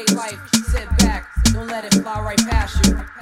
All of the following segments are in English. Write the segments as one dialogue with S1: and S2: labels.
S1: everyday life. Sit back, don't let it fly right past you.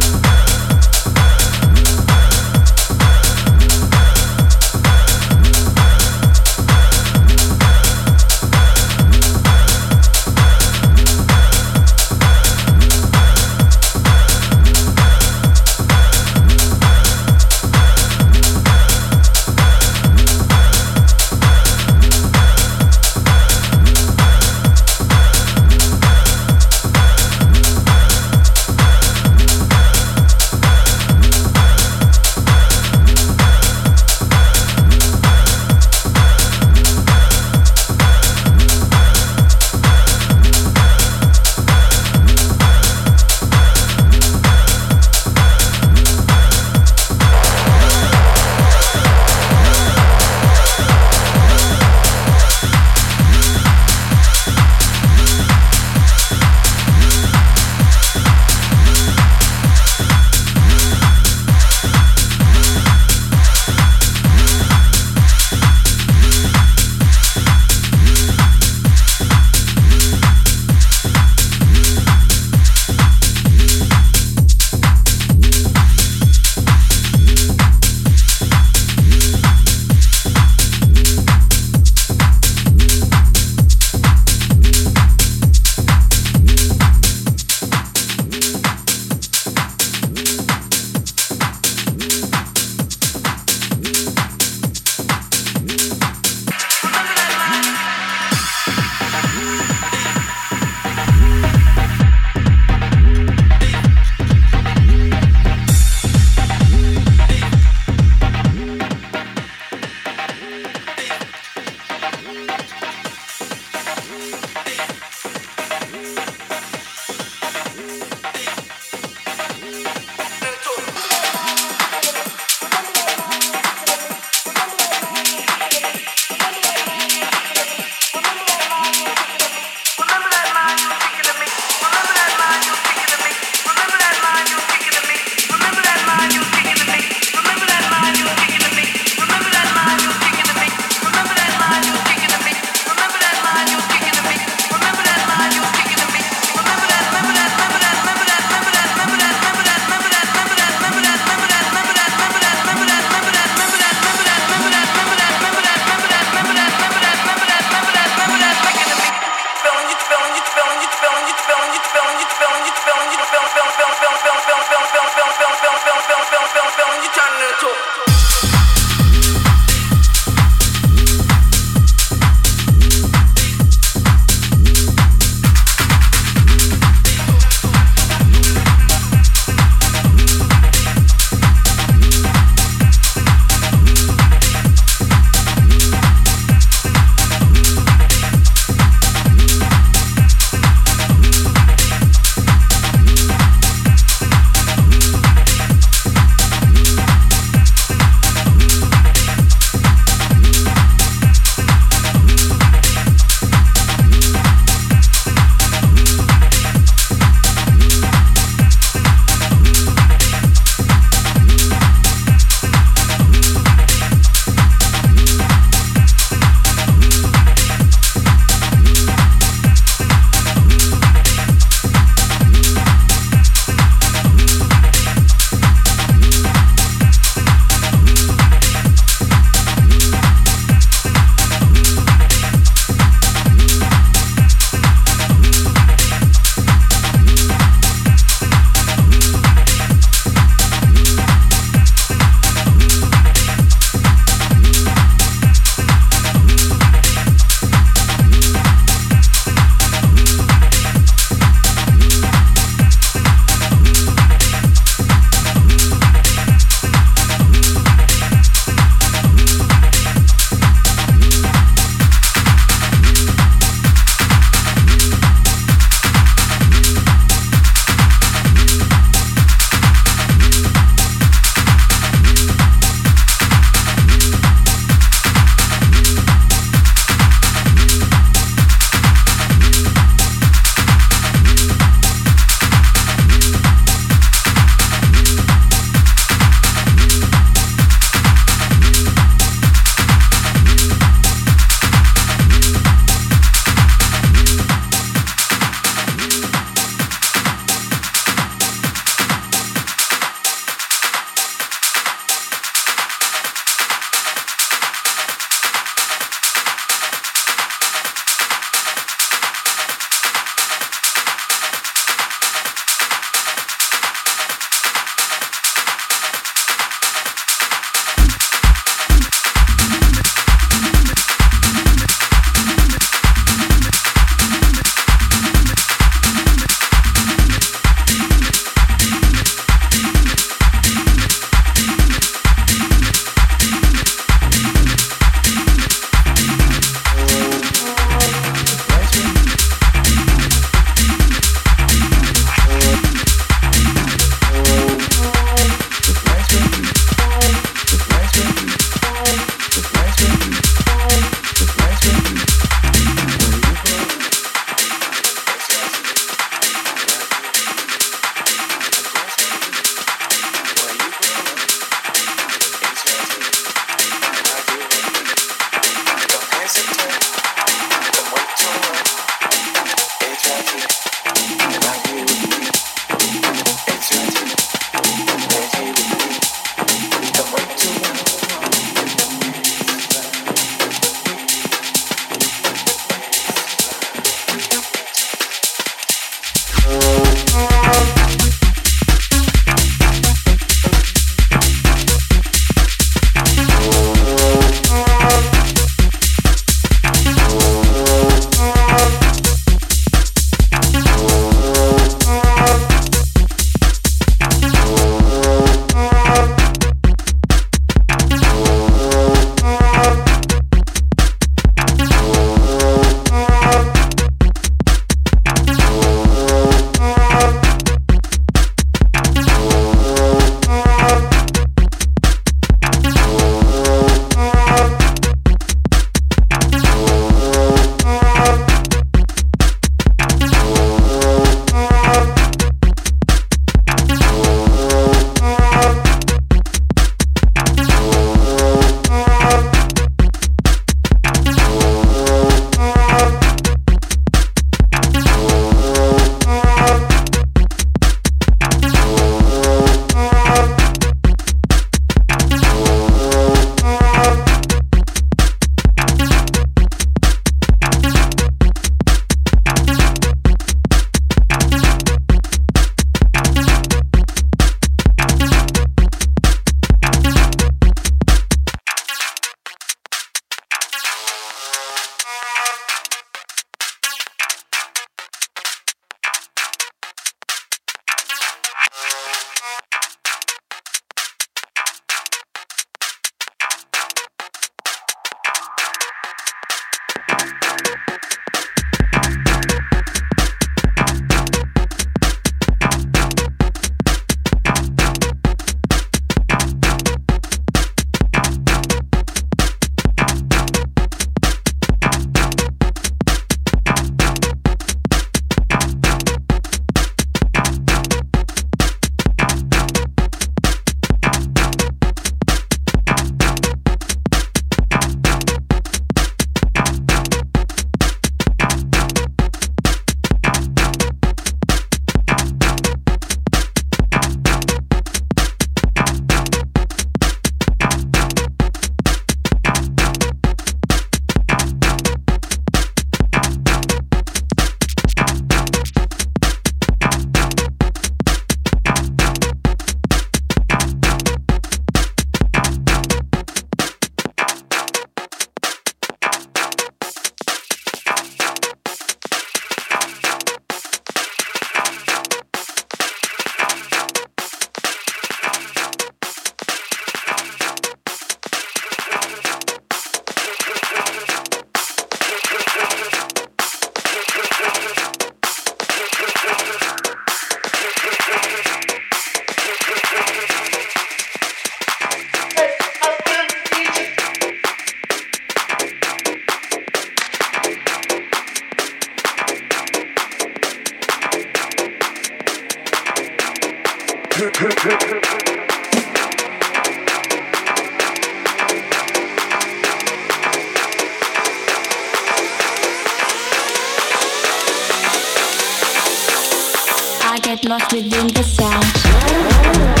S2: lost within the sound.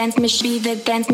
S2: Machine, the dance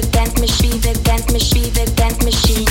S2: the dance machine, the dance machine, the dance machine.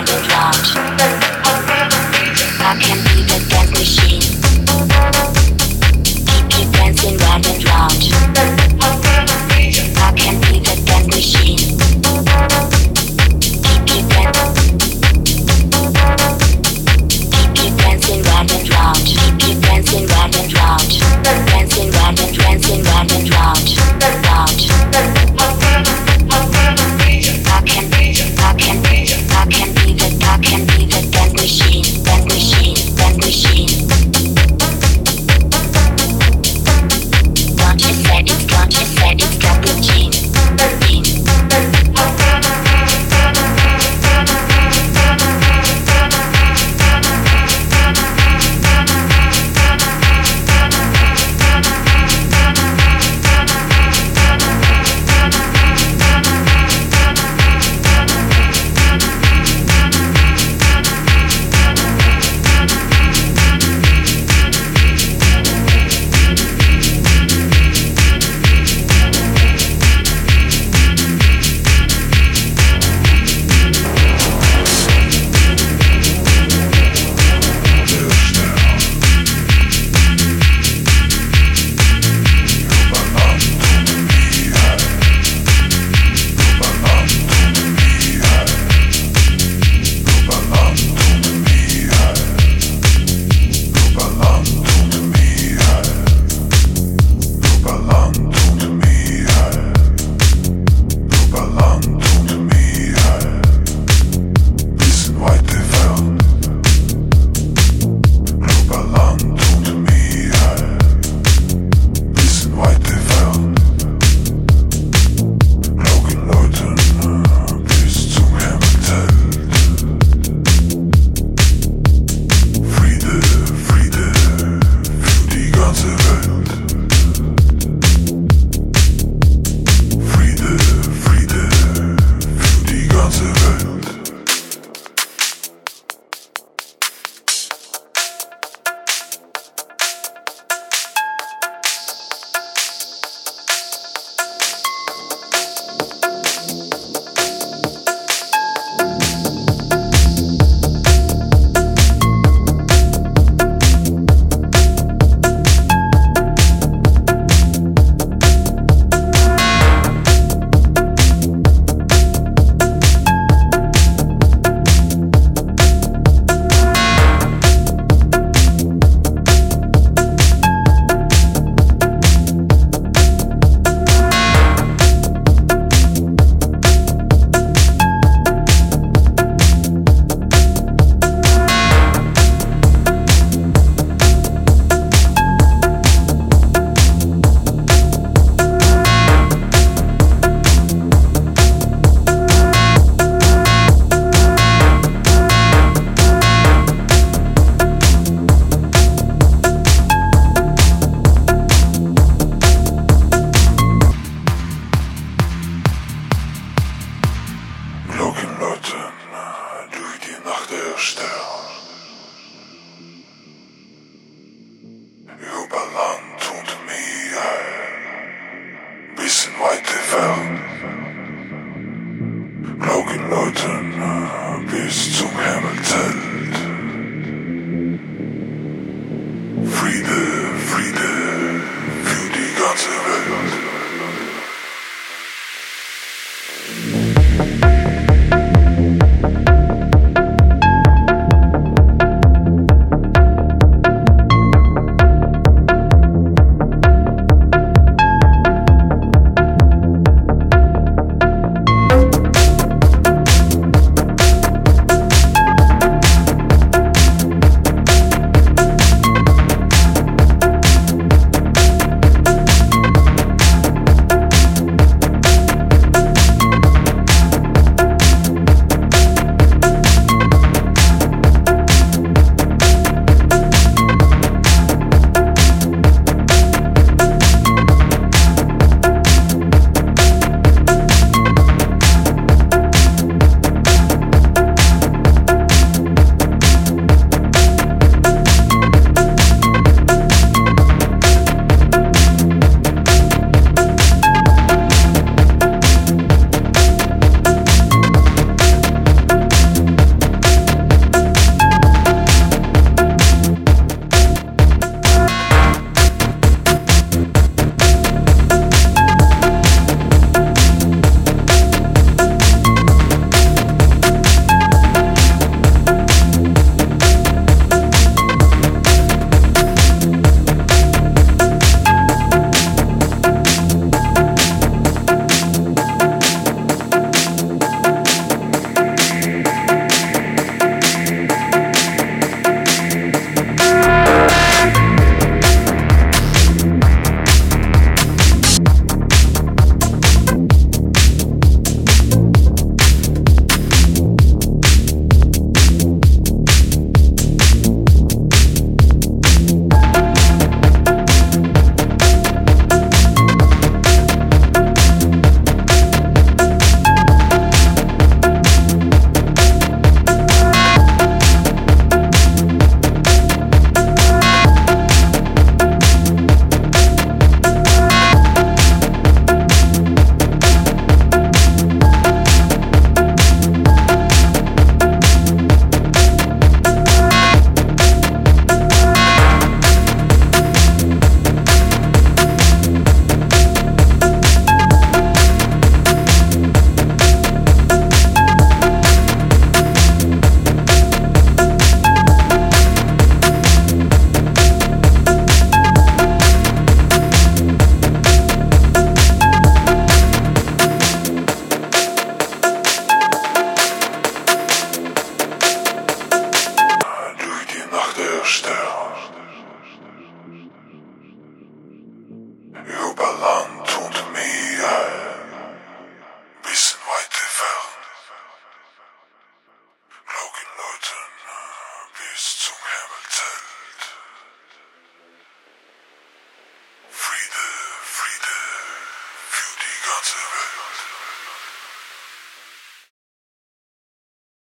S2: Underground.